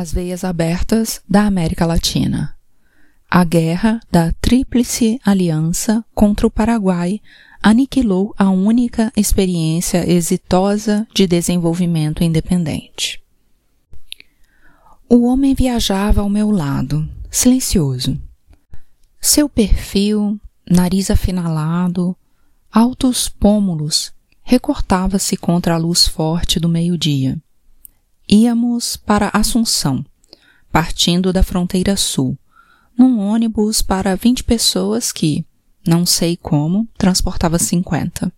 As veias abertas da América Latina. A guerra da Tríplice Aliança contra o Paraguai aniquilou a única experiência exitosa de desenvolvimento independente. O homem viajava ao meu lado, silencioso. Seu perfil, nariz afinalado, altos pômulos, recortava-se contra a luz forte do meio-dia. Íamos para Assunção, partindo da fronteira sul, num ônibus para vinte pessoas que, não sei como, transportava cinquenta.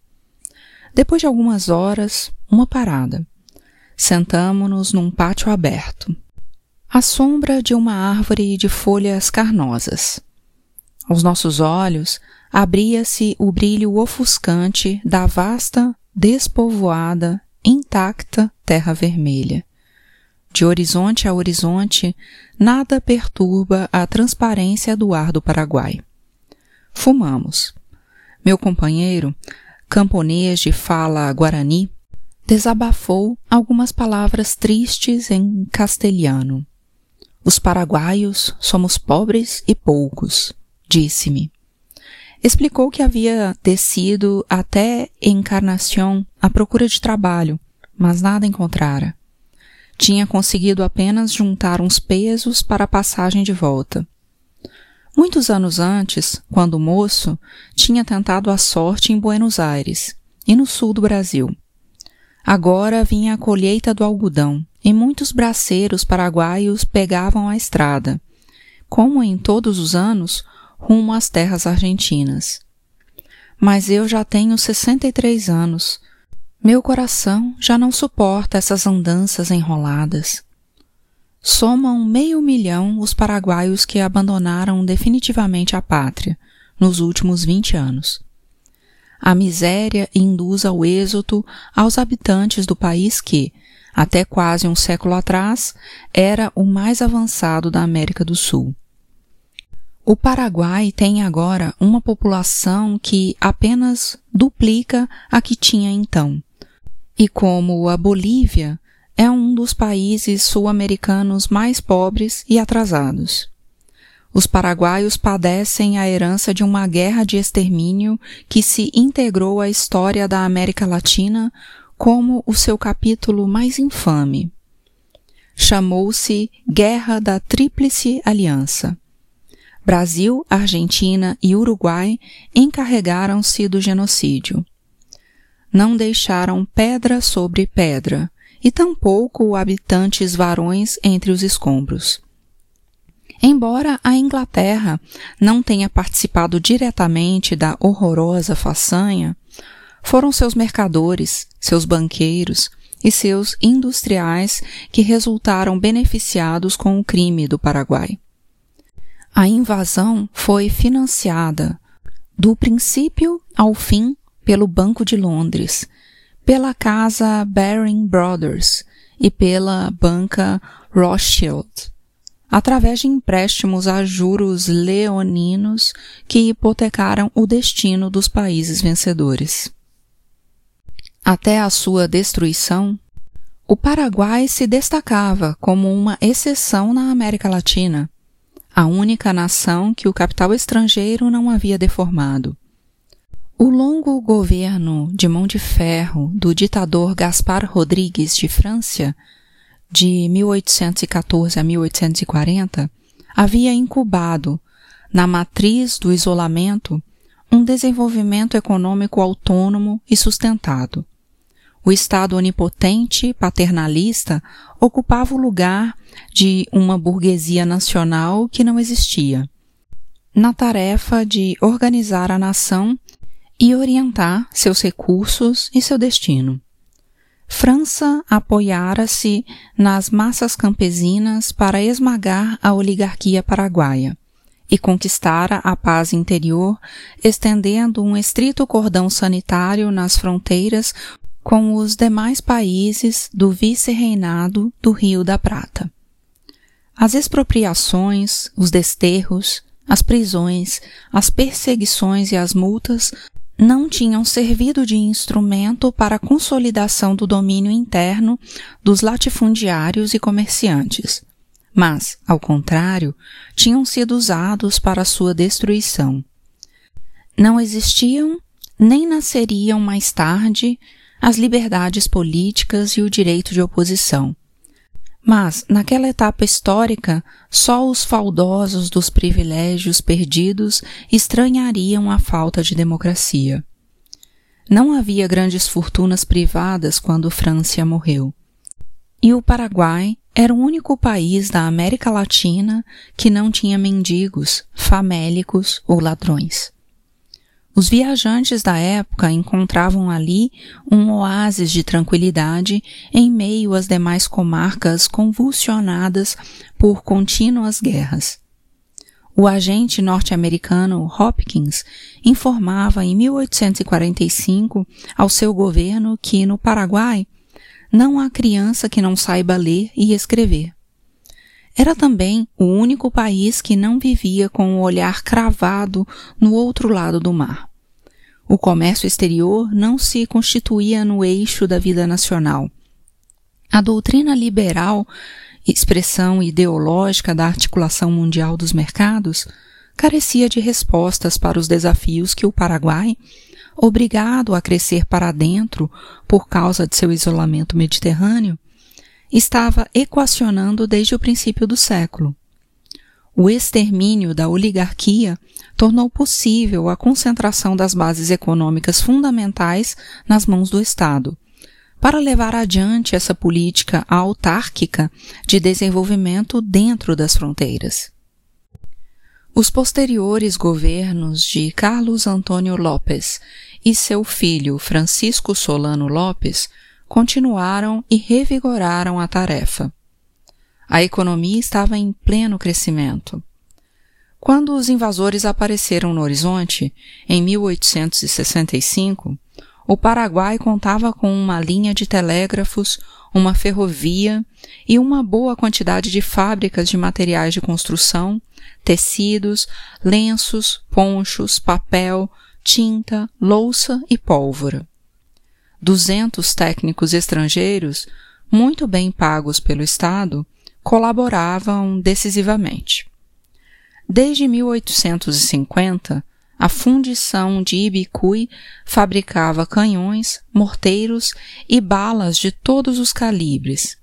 Depois de algumas horas, uma parada. Sentamo-nos num pátio aberto, à sombra de uma árvore de folhas carnosas. Aos nossos olhos abria-se o brilho ofuscante da vasta, despovoada, intacta terra vermelha. De horizonte a horizonte, nada perturba a transparência do ar do Paraguai. Fumamos. Meu companheiro, camponês de fala guarani, desabafou algumas palavras tristes em castelhano. Os paraguaios somos pobres e poucos, disse-me. Explicou que havia descido até Encarnação à procura de trabalho, mas nada encontrara tinha conseguido apenas juntar uns pesos para a passagem de volta. Muitos anos antes, quando moço, tinha tentado a sorte em Buenos Aires e no sul do Brasil. Agora vinha a colheita do algodão e muitos braceiros paraguaios pegavam a estrada, como em todos os anos, rumo às terras argentinas. Mas eu já tenho 63 anos meu coração já não suporta essas andanças enroladas. Somam meio milhão os paraguaios que abandonaram definitivamente a pátria nos últimos vinte anos. A miséria induz ao êxodo aos habitantes do país que, até quase um século atrás, era o mais avançado da América do Sul. O Paraguai tem agora uma população que apenas duplica a que tinha então e como a Bolívia é um dos países sul-americanos mais pobres e atrasados. Os paraguaios padecem a herança de uma guerra de extermínio que se integrou à história da América Latina como o seu capítulo mais infame. Chamou-se Guerra da Tríplice Aliança. Brasil, Argentina e Uruguai encarregaram-se do genocídio não deixaram pedra sobre pedra, e tampouco habitantes varões entre os escombros. Embora a Inglaterra não tenha participado diretamente da horrorosa façanha, foram seus mercadores, seus banqueiros e seus industriais que resultaram beneficiados com o crime do Paraguai. A invasão foi financiada, do princípio ao fim, pelo Banco de Londres, pela casa Baring Brothers e pela banca Rothschild, através de empréstimos a juros leoninos que hipotecaram o destino dos países vencedores. Até a sua destruição, o Paraguai se destacava como uma exceção na América Latina, a única nação que o capital estrangeiro não havia deformado. O longo governo de mão de ferro do ditador Gaspar Rodrigues de França, de 1814 a 1840, havia incubado, na matriz do isolamento, um desenvolvimento econômico autônomo e sustentado. O Estado onipotente, paternalista, ocupava o lugar de uma burguesia nacional que não existia, na tarefa de organizar a nação e orientar seus recursos e seu destino. França apoiara-se nas massas campesinas para esmagar a oligarquia paraguaia e conquistara a paz interior, estendendo um estrito cordão sanitário nas fronteiras com os demais países do vice-reinado do Rio da Prata. As expropriações, os desterros, as prisões, as perseguições e as multas não tinham servido de instrumento para a consolidação do domínio interno dos latifundiários e comerciantes. mas, ao contrário, tinham sido usados para sua destruição. Não existiam nem nasceriam mais tarde as liberdades políticas e o direito de oposição. Mas, naquela etapa histórica, só os faldosos dos privilégios perdidos estranhariam a falta de democracia. Não havia grandes fortunas privadas quando França morreu. E o Paraguai era o único país da América Latina que não tinha mendigos, famélicos ou ladrões. Os viajantes da época encontravam ali um oásis de tranquilidade em meio às demais comarcas convulsionadas por contínuas guerras. O agente norte-americano Hopkins informava em 1845 ao seu governo que no Paraguai não há criança que não saiba ler e escrever. Era também o único país que não vivia com o olhar cravado no outro lado do mar. O comércio exterior não se constituía no eixo da vida nacional. A doutrina liberal, expressão ideológica da articulação mundial dos mercados, carecia de respostas para os desafios que o Paraguai, obrigado a crescer para dentro por causa de seu isolamento mediterrâneo, estava equacionando desde o princípio do século. O extermínio da oligarquia tornou possível a concentração das bases econômicas fundamentais nas mãos do Estado, para levar adiante essa política autárquica de desenvolvimento dentro das fronteiras. Os posteriores governos de Carlos Antônio Lopes e seu filho Francisco Solano Lopes continuaram e revigoraram a tarefa. A economia estava em pleno crescimento. Quando os invasores apareceram no horizonte, em 1865, o Paraguai contava com uma linha de telégrafos, uma ferrovia e uma boa quantidade de fábricas de materiais de construção, tecidos, lenços, ponchos, papel, tinta, louça e pólvora. Duzentos técnicos estrangeiros, muito bem pagos pelo Estado, colaboravam decisivamente. Desde 1850, a fundição de Ibicuí fabricava canhões, morteiros e balas de todos os calibres.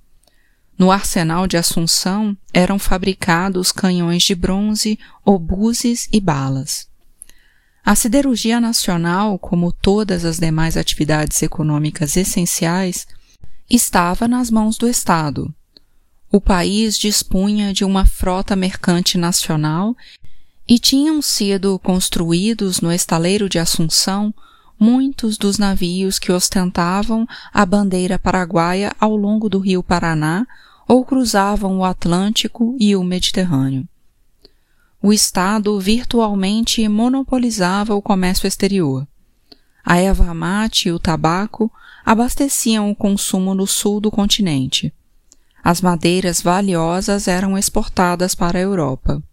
No arsenal de Assunção eram fabricados canhões de bronze, obuses e balas. A siderurgia nacional, como todas as demais atividades econômicas essenciais, estava nas mãos do Estado. O país dispunha de uma frota mercante nacional e tinham sido construídos no estaleiro de Assunção muitos dos navios que ostentavam a bandeira paraguaia ao longo do rio Paraná ou cruzavam o Atlântico e o Mediterrâneo o Estado virtualmente monopolizava o comércio exterior. A erva mate e o tabaco abasteciam o consumo no sul do continente. As madeiras valiosas eram exportadas para a Europa.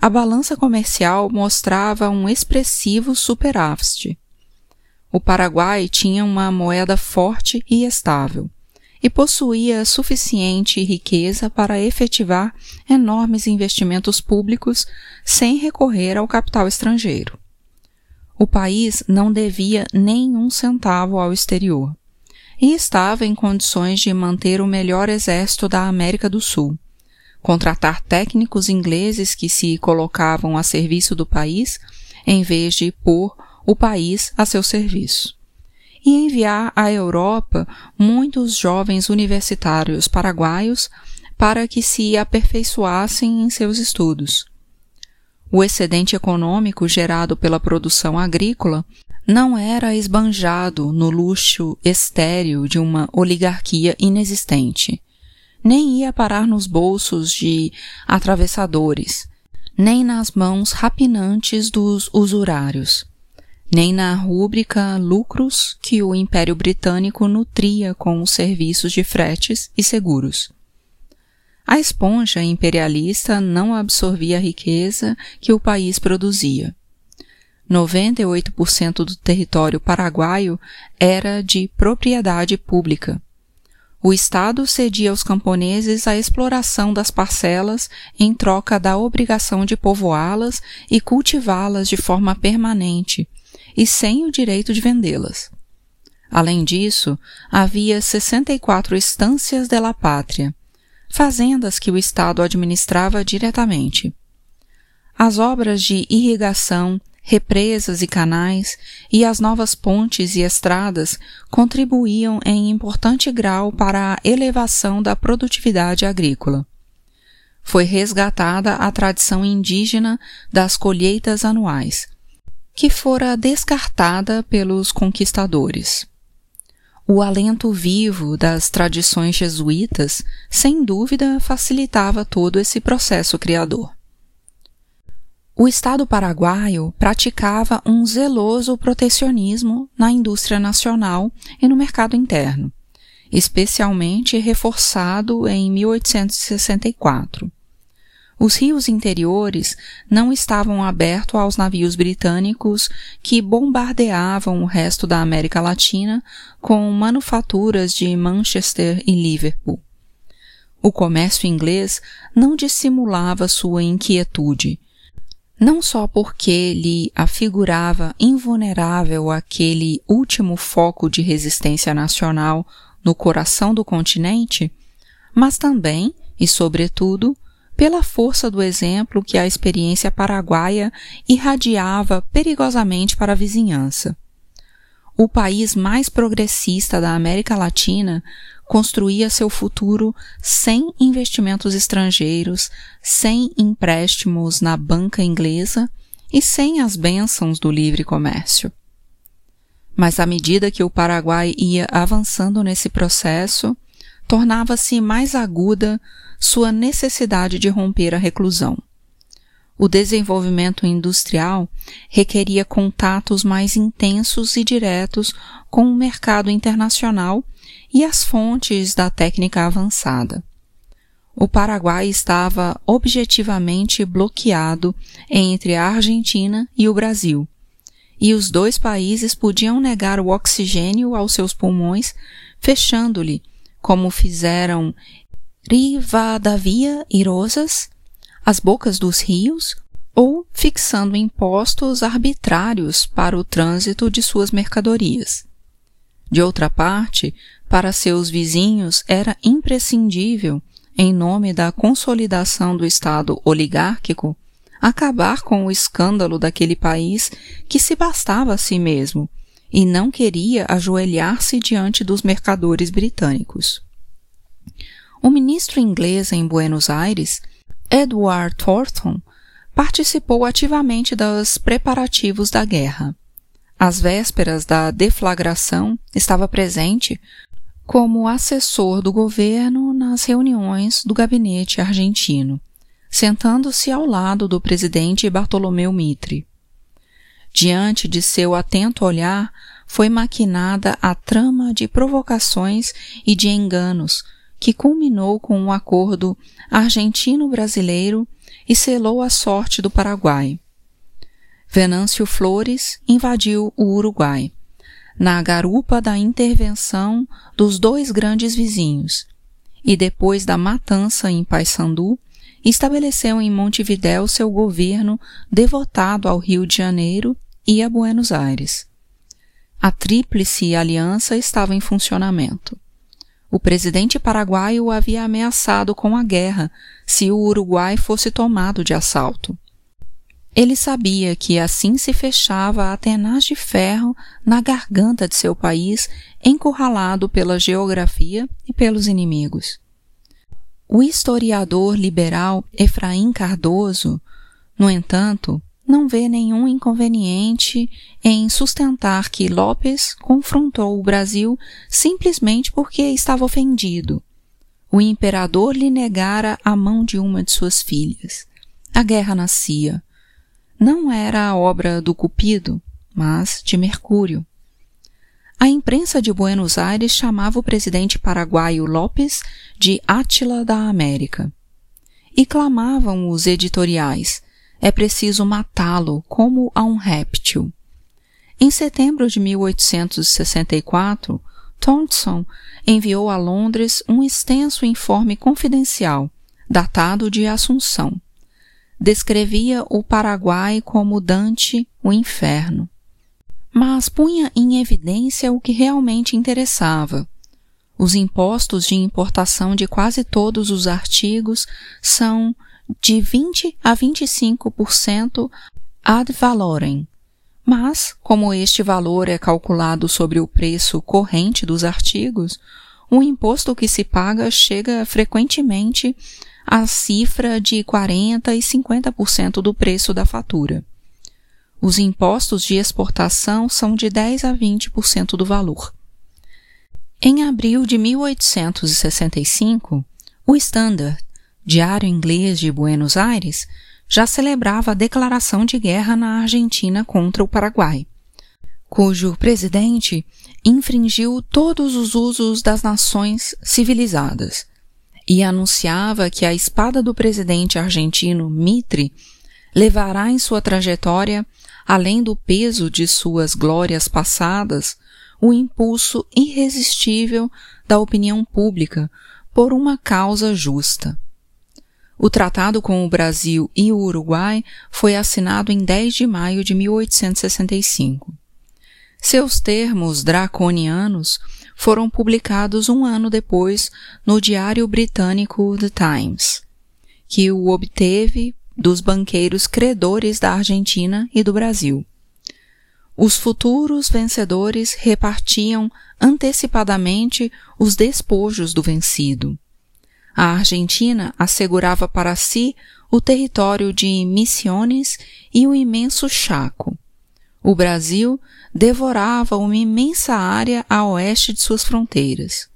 A balança comercial mostrava um expressivo superávit. O Paraguai tinha uma moeda forte e estável e possuía suficiente riqueza para efetivar enormes investimentos públicos sem recorrer ao capital estrangeiro. O país não devia nem um centavo ao exterior e estava em condições de manter o melhor exército da América do Sul, contratar técnicos ingleses que se colocavam a serviço do país em vez de pôr o país a seu serviço e enviar à Europa muitos jovens universitários paraguaios para que se aperfeiçoassem em seus estudos. O excedente econômico gerado pela produção agrícola não era esbanjado no luxo estéril de uma oligarquia inexistente, nem ia parar nos bolsos de atravessadores, nem nas mãos rapinantes dos usurários nem na rúbrica lucros que o Império Britânico nutria com os serviços de fretes e seguros. A esponja imperialista não absorvia a riqueza que o país produzia. 98% do território paraguaio era de propriedade pública. o Estado cedia aos camponeses a exploração das parcelas em troca da obrigação de povoá-las e cultivá-las de forma permanente, e sem o direito de vendê-las. Além disso, havia 64 estâncias de la pátria, fazendas que o Estado administrava diretamente. As obras de irrigação, represas e canais e as novas pontes e estradas contribuíam em importante grau para a elevação da produtividade agrícola. Foi resgatada a tradição indígena das colheitas anuais, que fora descartada pelos conquistadores. O alento vivo das tradições jesuítas, sem dúvida, facilitava todo esse processo criador. O Estado paraguaio praticava um zeloso protecionismo na indústria nacional e no mercado interno, especialmente reforçado em 1864. Os rios interiores não estavam abertos aos navios britânicos que bombardeavam o resto da América Latina com manufaturas de Manchester e Liverpool. O comércio inglês não dissimulava sua inquietude não só porque lhe afigurava invulnerável aquele último foco de resistência nacional no coração do continente, mas também, e sobretudo, pela força do exemplo que a experiência paraguaia irradiava perigosamente para a vizinhança. O país mais progressista da América Latina construía seu futuro sem investimentos estrangeiros, sem empréstimos na banca inglesa e sem as bênçãos do livre comércio. Mas à medida que o Paraguai ia avançando nesse processo, tornava-se mais aguda sua necessidade de romper a reclusão. O desenvolvimento industrial requeria contatos mais intensos e diretos com o mercado internacional e as fontes da técnica avançada. O Paraguai estava objetivamente bloqueado entre a Argentina e o Brasil, e os dois países podiam negar o oxigênio aos seus pulmões, fechando-lhe, como fizeram Rivadavia e Rosas, as bocas dos rios, ou fixando impostos arbitrários para o trânsito de suas mercadorias. De outra parte, para seus vizinhos era imprescindível, em nome da consolidação do Estado oligárquico, acabar com o escândalo daquele país que se bastava a si mesmo e não queria ajoelhar-se diante dos mercadores britânicos. O ministro inglês em Buenos Aires, Edward Thornton, participou ativamente dos preparativos da guerra. Às vésperas da deflagração, estava presente como assessor do governo nas reuniões do gabinete argentino, sentando-se ao lado do presidente Bartolomeu Mitre. Diante de seu atento olhar, foi maquinada a trama de provocações e de enganos que culminou com um acordo argentino-brasileiro e selou a sorte do Paraguai. Venâncio Flores invadiu o Uruguai na garupa da intervenção dos dois grandes vizinhos, e depois da matança em Paysandu, estabeleceu em Montevidéu seu governo devotado ao Rio de Janeiro e a Buenos Aires. A Tríplice Aliança estava em funcionamento. O presidente paraguaio havia ameaçado com a guerra se o Uruguai fosse tomado de assalto. Ele sabia que assim se fechava a tenaz de ferro na garganta de seu país, encurralado pela geografia e pelos inimigos. O historiador liberal Efraim Cardoso, no entanto, não vê nenhum inconveniente em sustentar que Lopes confrontou o Brasil simplesmente porque estava ofendido. O imperador lhe negara a mão de uma de suas filhas. A guerra nascia não era a obra do Cupido, mas de Mercúrio. A imprensa de Buenos Aires chamava o presidente paraguaio Lopes de Átila da América. E clamavam os editoriais: é preciso matá-lo como a um réptil. Em setembro de 1864, Thompson enviou a Londres um extenso informe confidencial, datado de Assunção. Descrevia o Paraguai como Dante, o inferno. Mas punha em evidência o que realmente interessava. Os impostos de importação de quase todos os artigos são de 20 a 25% ad valorem, mas, como este valor é calculado sobre o preço corrente dos artigos, o imposto que se paga chega frequentemente à cifra de 40 e 50% do preço da fatura. Os impostos de exportação são de 10 a 20% do valor. Em abril de 1865, o Standard, diário inglês de Buenos Aires, já celebrava a declaração de guerra na Argentina contra o Paraguai, cujo presidente infringiu todos os usos das nações civilizadas e anunciava que a espada do presidente argentino Mitre levará em sua trajetória, além do peso de suas glórias passadas, o impulso irresistível da opinião pública por uma causa justa. O tratado com o Brasil e o Uruguai foi assinado em 10 de maio de 1865. Seus termos draconianos foram publicados um ano depois no diário britânico The Times, que o obteve dos banqueiros credores da Argentina e do Brasil. Os futuros vencedores repartiam antecipadamente os despojos do vencido. A Argentina assegurava para si o território de Misiones e o imenso Chaco. O Brasil devorava uma imensa área a oeste de suas fronteiras.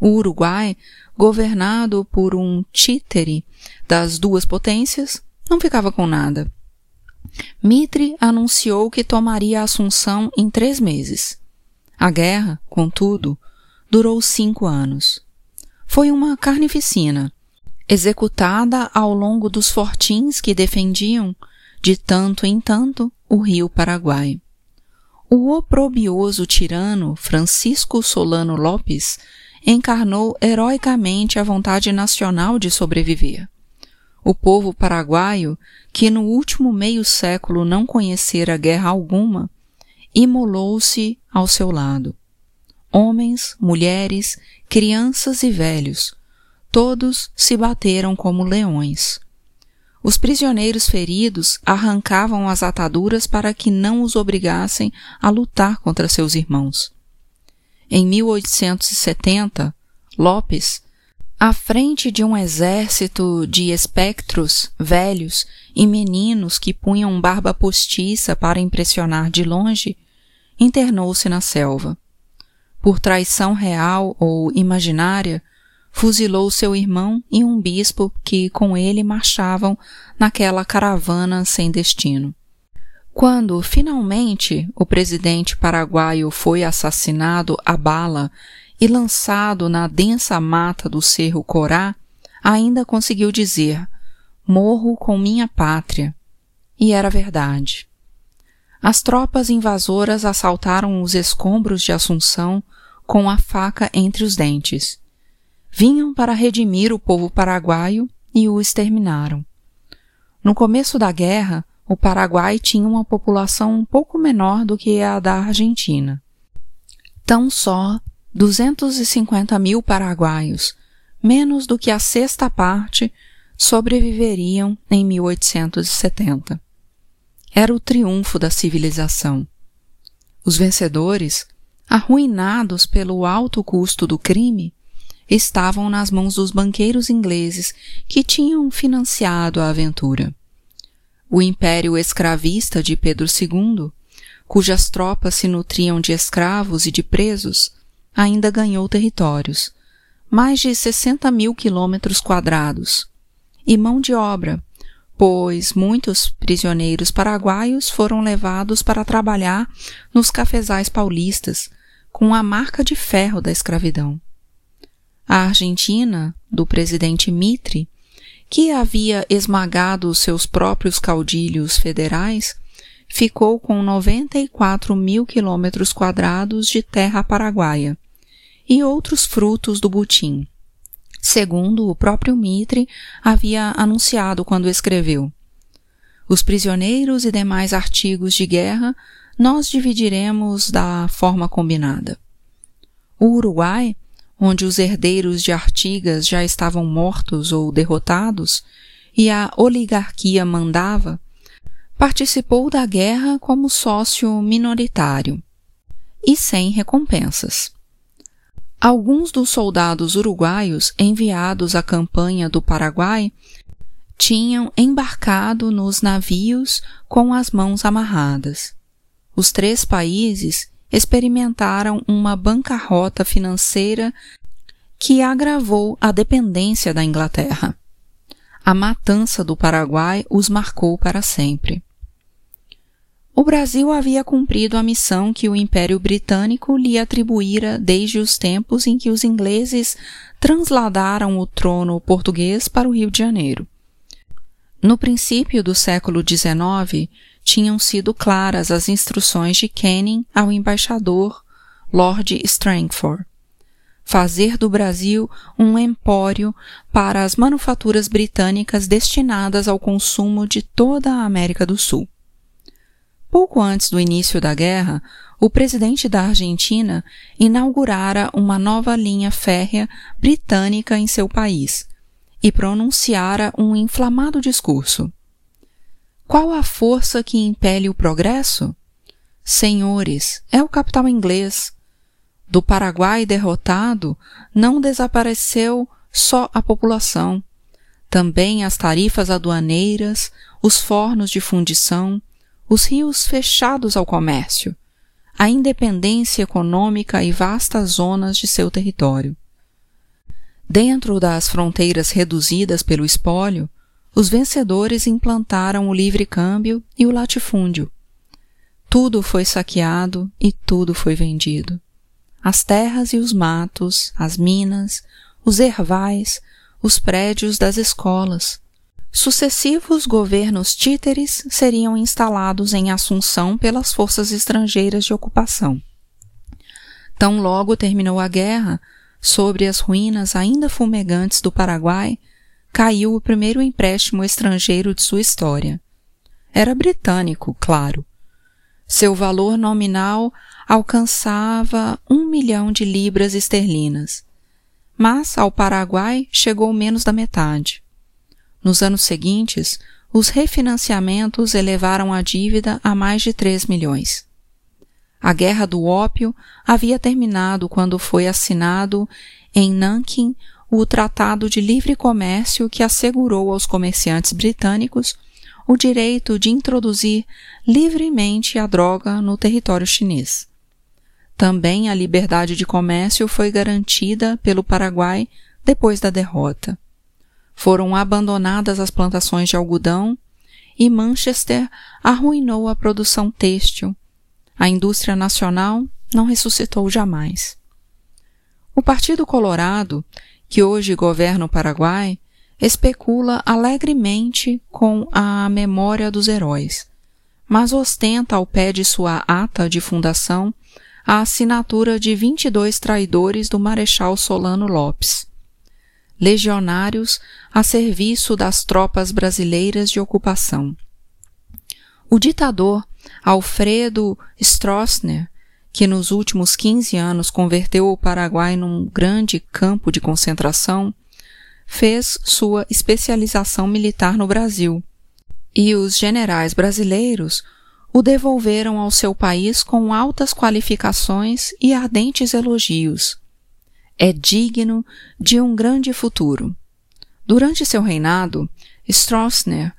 O Uruguai, governado por um títere das duas potências, não ficava com nada. Mitre anunciou que tomaria a Assunção em três meses. A guerra, contudo, durou cinco anos foi uma carnificina, executada ao longo dos fortins que defendiam, de tanto em tanto, o rio Paraguai. O oprobioso tirano Francisco Solano Lopes encarnou heroicamente a vontade nacional de sobreviver. O povo paraguaio, que no último meio século não conhecera guerra alguma, imolou-se ao seu lado homens, mulheres, crianças e velhos, todos se bateram como leões. Os prisioneiros feridos arrancavam as ataduras para que não os obrigassem a lutar contra seus irmãos. Em 1870, Lopes, à frente de um exército de espectros velhos e meninos que punham barba postiça para impressionar de longe, internou-se na selva por traição real ou imaginária, fuzilou seu irmão e um bispo que com ele marchavam naquela caravana sem destino. Quando, finalmente, o presidente paraguaio foi assassinado a bala e lançado na densa mata do Cerro Corá, ainda conseguiu dizer: Morro com minha pátria. E era verdade. As tropas invasoras assaltaram os escombros de Assunção com a faca entre os dentes. Vinham para redimir o povo paraguaio e o exterminaram. No começo da guerra, o Paraguai tinha uma população um pouco menor do que a da Argentina. Tão só 250 mil paraguaios, menos do que a sexta parte, sobreviveriam em 1870 era o triunfo da civilização. Os vencedores, arruinados pelo alto custo do crime, estavam nas mãos dos banqueiros ingleses que tinham financiado a aventura. O império escravista de Pedro II, cujas tropas se nutriam de escravos e de presos, ainda ganhou territórios, mais de 60 mil quilômetros quadrados, e mão de obra pois muitos prisioneiros paraguaios foram levados para trabalhar nos cafezais paulistas com a marca de ferro da escravidão. A Argentina, do presidente Mitre, que havia esmagado seus próprios caudilhos federais, ficou com 94 mil quilômetros quadrados de terra paraguaia e outros frutos do butim, segundo o próprio Mitre havia anunciado quando escreveu. Os prisioneiros e demais artigos de guerra nós dividiremos da forma combinada. O Uruguai, onde os herdeiros de Artigas já estavam mortos ou derrotados e a oligarquia mandava, participou da guerra como sócio minoritário e sem recompensas. Alguns dos soldados uruguaios enviados à campanha do Paraguai tinham embarcado nos navios com as mãos amarradas. Os três países experimentaram uma bancarrota financeira que agravou a dependência da Inglaterra. A matança do Paraguai os marcou para sempre. O Brasil havia cumprido a missão que o Império Britânico lhe atribuíra desde os tempos em que os ingleses transladaram o trono português para o Rio de Janeiro. No princípio do século XIX, tinham sido claras as instruções de Canning ao embaixador Lord Strangford. Fazer do Brasil um empório para as manufaturas britânicas destinadas ao consumo de toda a América do Sul. Pouco antes do início da guerra, o presidente da Argentina inaugurara uma nova linha férrea britânica em seu país e pronunciara um inflamado discurso. Qual a força que impele o progresso? Senhores, é o capital inglês. Do Paraguai derrotado, não desapareceu só a população. Também as tarifas aduaneiras, os fornos de fundição, os rios fechados ao comércio, a independência econômica e vastas zonas de seu território. Dentro das fronteiras reduzidas pelo espólio, os vencedores implantaram o livre câmbio e o latifúndio. Tudo foi saqueado e tudo foi vendido. As terras e os matos, as minas, os ervais, os prédios das escolas, Sucessivos governos títeres seriam instalados em Assunção pelas forças estrangeiras de ocupação. Tão logo terminou a guerra, sobre as ruínas ainda fumegantes do Paraguai, caiu o primeiro empréstimo estrangeiro de sua história. Era britânico, claro. Seu valor nominal alcançava um milhão de libras esterlinas, mas ao Paraguai chegou menos da metade. Nos anos seguintes, os refinanciamentos elevaram a dívida a mais de 3 milhões. A Guerra do Ópio havia terminado quando foi assinado em Nanking o Tratado de Livre Comércio que assegurou aos comerciantes britânicos o direito de introduzir livremente a droga no território chinês. Também a liberdade de comércio foi garantida pelo Paraguai depois da derrota foram abandonadas as plantações de algodão e Manchester arruinou a produção têxtil. A indústria nacional não ressuscitou jamais. O Partido Colorado, que hoje governa o Paraguai, especula alegremente com a memória dos heróis, mas ostenta ao pé de sua ata de fundação a assinatura de 22 traidores do Marechal Solano Lopes legionários a serviço das tropas brasileiras de ocupação. O ditador Alfredo Stroessner, que nos últimos 15 anos converteu o Paraguai num grande campo de concentração, fez sua especialização militar no Brasil, e os generais brasileiros o devolveram ao seu país com altas qualificações e ardentes elogios é digno de um grande futuro. Durante seu reinado, Stroessner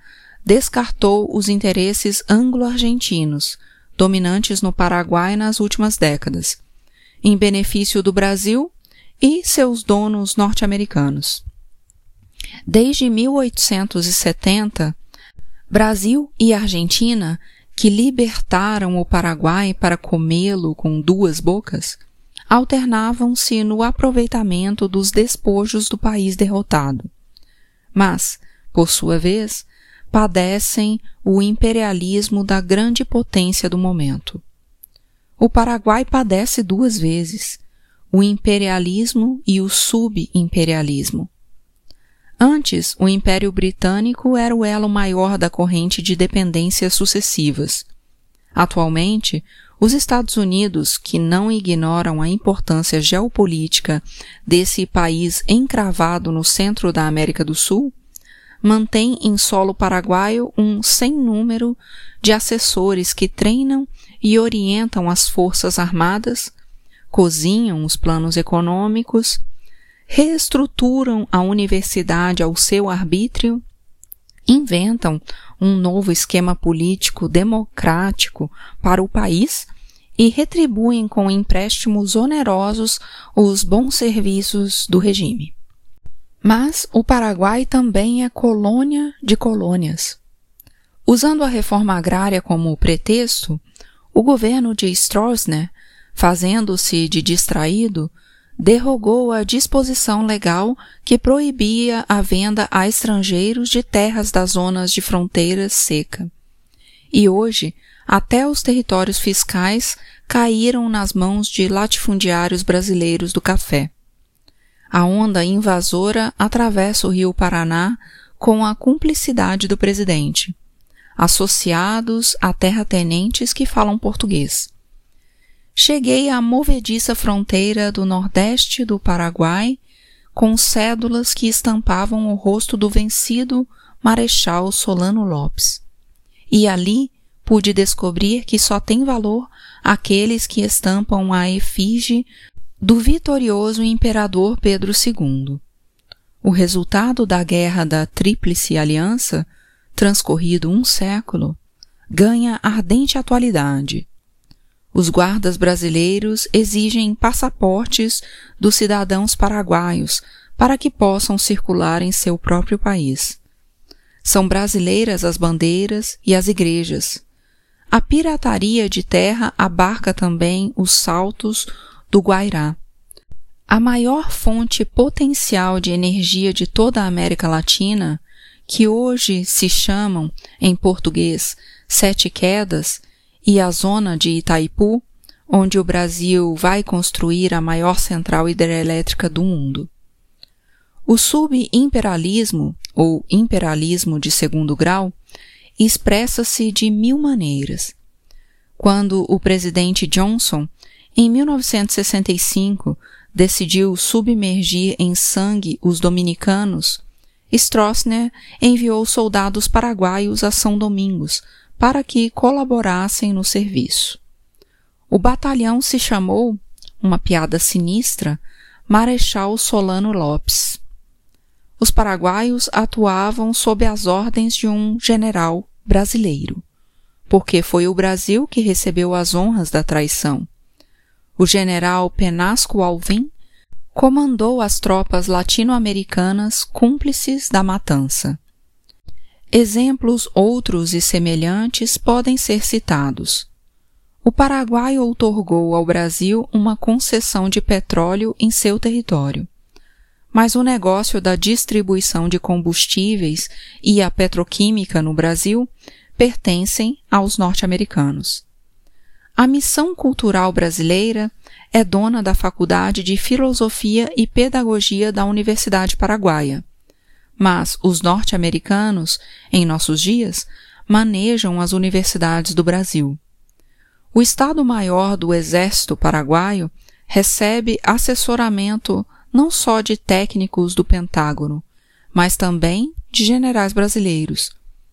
descartou os interesses anglo-argentinos, dominantes no Paraguai nas últimas décadas, em benefício do Brasil e seus donos norte-americanos. Desde 1870, Brasil e Argentina, que libertaram o Paraguai para comê-lo com duas bocas, alternavam-se no aproveitamento dos despojos do país derrotado. Mas, por sua vez, padecem o imperialismo da grande potência do momento. O Paraguai padece duas vezes. o imperialismo e o subimperialismo. Antes, o Império Britânico era o elo maior da corrente de dependências sucessivas. Atualmente, os Estados Unidos, que não ignoram a importância geopolítica desse país encravado no centro da América do Sul, mantém em solo paraguaio um sem número de assessores que treinam e orientam as forças armadas, cozinham os planos econômicos, reestruturam a universidade ao seu arbítrio, inventam um novo esquema político democrático para o país e retribuem com empréstimos onerosos os bons serviços do regime. Mas o Paraguai também é colônia de colônias. Usando a reforma agrária como pretexto, o governo de Stroessner, fazendo-se de distraído, derrogou a disposição legal que proibia a venda a estrangeiros de terras das zonas de fronteira seca. E hoje, até os territórios fiscais caíram nas mãos de latifundiários brasileiros do café. A onda invasora atravessa o rio Paraná com a cumplicidade do presidente, associados a terratenentes que falam português cheguei à movediça fronteira do nordeste do Paraguai com cédulas que estampavam o rosto do vencido Marechal Solano Lopes. E ali pude descobrir que só tem valor aqueles que estampam a efígie do vitorioso imperador Pedro II. O resultado da guerra da Tríplice Aliança, transcorrido um século, ganha ardente atualidade os guardas brasileiros exigem passaportes dos cidadãos paraguaios para que possam circular em seu próprio país. São brasileiras as bandeiras e as igrejas. A pirataria de terra abarca também os saltos do Guairá. A maior fonte potencial de energia de toda a América Latina, que hoje se chamam, em português, Sete Quedas, e a zona de Itaipu, onde o Brasil vai construir a maior central hidrelétrica do mundo. O subimperialismo, ou imperialismo de segundo grau, expressa-se de mil maneiras. Quando o presidente Johnson, em 1965, decidiu submergir em sangue os dominicanos, Stroessner enviou soldados paraguaios a São Domingos para que colaborassem no serviço. O batalhão se chamou, uma piada sinistra, Marechal Solano Lopes. Os paraguaios atuavam sob as ordens de um general brasileiro, porque foi o Brasil que recebeu as honras da traição. O general Penasco Alvim comandou as tropas latino-americanas cúmplices da matança. Exemplos outros e semelhantes podem ser citados. O Paraguai outorgou ao Brasil uma concessão de petróleo em seu território. Mas o negócio da distribuição de combustíveis e a petroquímica no Brasil pertencem aos norte-americanos. A missão cultural brasileira é dona da Faculdade de Filosofia e Pedagogia da Universidade Paraguaia mas os norte-americanos, em nossos dias, manejam as universidades do Brasil. O Estado-Maior do Exército Paraguaio recebe assessoramento não só de técnicos do Pentágono, mas também de generais brasileiros,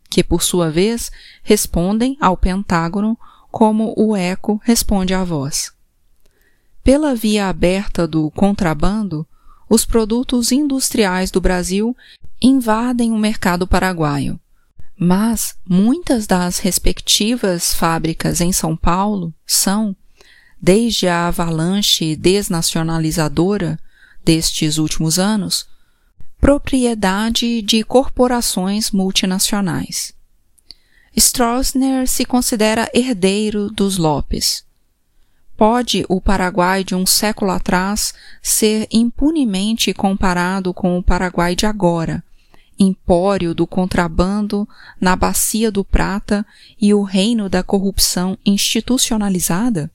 que, por sua vez, respondem ao Pentágono como o eco responde à voz. Pela via aberta do contrabando, os produtos industriais do Brasil invadem o mercado paraguaio. Mas muitas das respectivas fábricas em São Paulo são, desde a avalanche desnacionalizadora destes últimos anos, propriedade de corporações multinacionais. Stroessner se considera herdeiro dos Lopes. Pode o Paraguai de um século atrás ser impunemente comparado com o Paraguai de agora, empório do contrabando na bacia do prata e o reino da corrupção institucionalizada?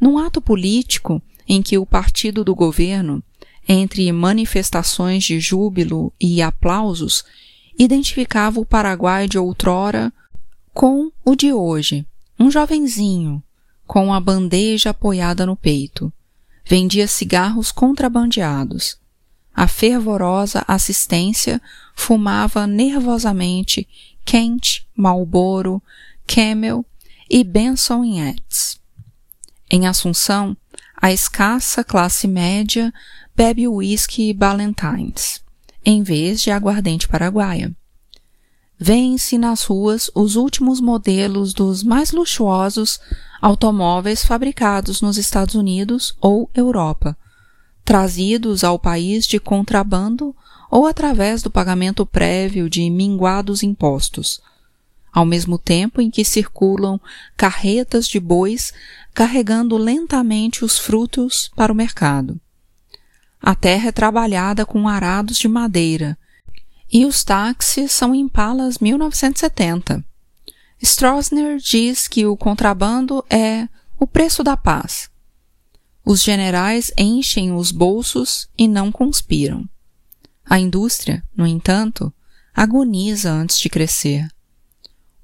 Num ato político em que o partido do governo, entre manifestações de júbilo e aplausos, identificava o Paraguai de outrora com o de hoje, um jovenzinho, com a bandeja apoiada no peito. Vendia cigarros contrabandeados. A fervorosa assistência fumava nervosamente Kent, Marlboro, Camel e Benson Eds. Em Assunção, a escassa classe média bebe whisky Ballantines, em vez de aguardente paraguaia. Vêem-se nas ruas os últimos modelos dos mais luxuosos automóveis fabricados nos Estados Unidos ou Europa, trazidos ao país de contrabando ou através do pagamento prévio de minguados impostos, ao mesmo tempo em que circulam carretas de bois carregando lentamente os frutos para o mercado. A terra é trabalhada com arados de madeira e os táxis são Impalas 1970. Stroessner diz que o contrabando é o preço da paz. Os generais enchem os bolsos e não conspiram. A indústria, no entanto, agoniza antes de crescer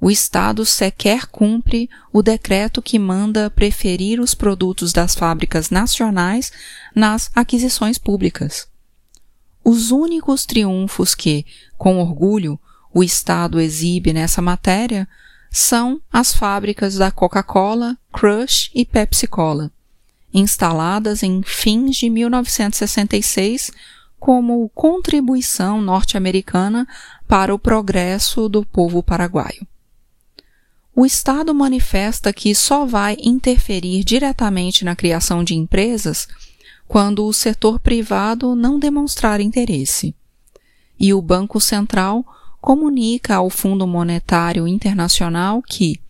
o Estado sequer cumpre o decreto que manda preferir os produtos das fábricas nacionais nas aquisições públicas. Os únicos triunfos que, com orgulho, o Estado exibe nessa matéria são as fábricas da Coca-Cola, Crush e Pepsi-Cola, instaladas em fins de 1966 como contribuição norte-americana para o progresso do povo paraguaio o Estado manifesta que só vai interferir diretamente na criação de empresas quando o setor privado não demonstrar interesse. E o Banco Central comunica ao Fundo Monetário Internacional que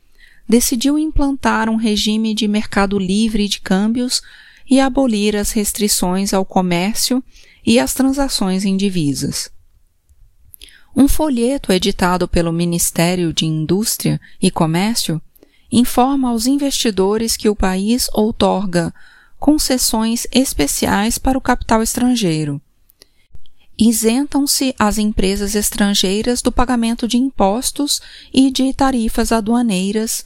decidiu implantar um regime de mercado livre de câmbios e abolir as restrições ao comércio e às transações em divisas. Um folheto editado pelo Ministério de Indústria e Comércio informa aos investidores que o país outorga concessões especiais para o capital estrangeiro. Isentam-se as empresas estrangeiras do pagamento de impostos e de tarifas aduaneiras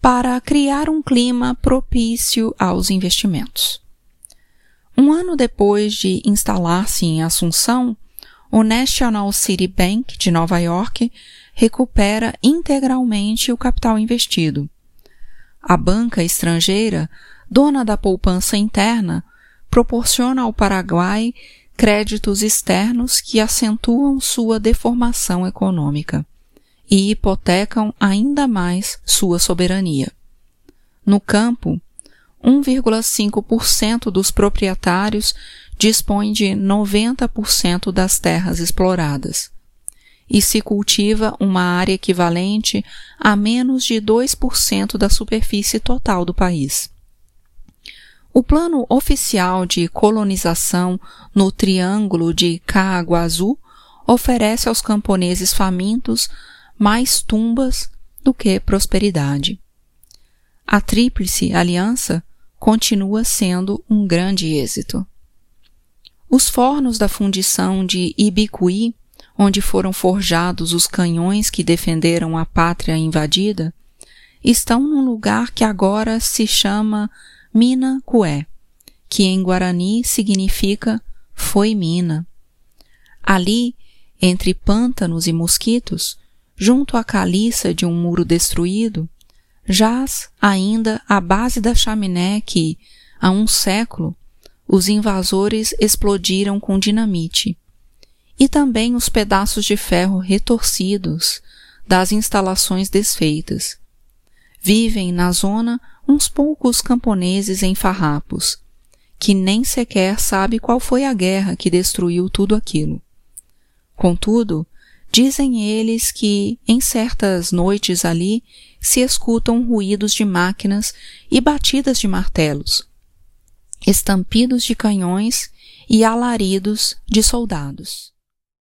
para criar um clima propício aos investimentos. Um ano depois de instalar-se em Assunção, o National City Bank de Nova York recupera integralmente o capital investido. A banca estrangeira, dona da poupança interna, proporciona ao Paraguai créditos externos que acentuam sua deformação econômica e hipotecam ainda mais sua soberania. No campo, 1,5% dos proprietários dispõe de 90% das terras exploradas e se cultiva uma área equivalente a menos de 2% da superfície total do país. O plano oficial de colonização no Triângulo de Caaguazu oferece aos camponeses famintos mais tumbas do que prosperidade. A Tríplice Aliança continua sendo um grande êxito. Os fornos da fundição de Ibicuí, onde foram forjados os canhões que defenderam a pátria invadida, estão num lugar que agora se chama Mina Cué, que em Guarani significa foi mina. Ali, entre pântanos e mosquitos, junto à caliça de um muro destruído, jaz ainda a base da chaminé que, há um século, os invasores explodiram com dinamite, e também os pedaços de ferro retorcidos das instalações desfeitas. Vivem na zona uns poucos camponeses em farrapos, que nem sequer sabe qual foi a guerra que destruiu tudo aquilo. Contudo, dizem eles que em certas noites ali se escutam ruídos de máquinas e batidas de martelos, estampidos de canhões e alaridos de soldados.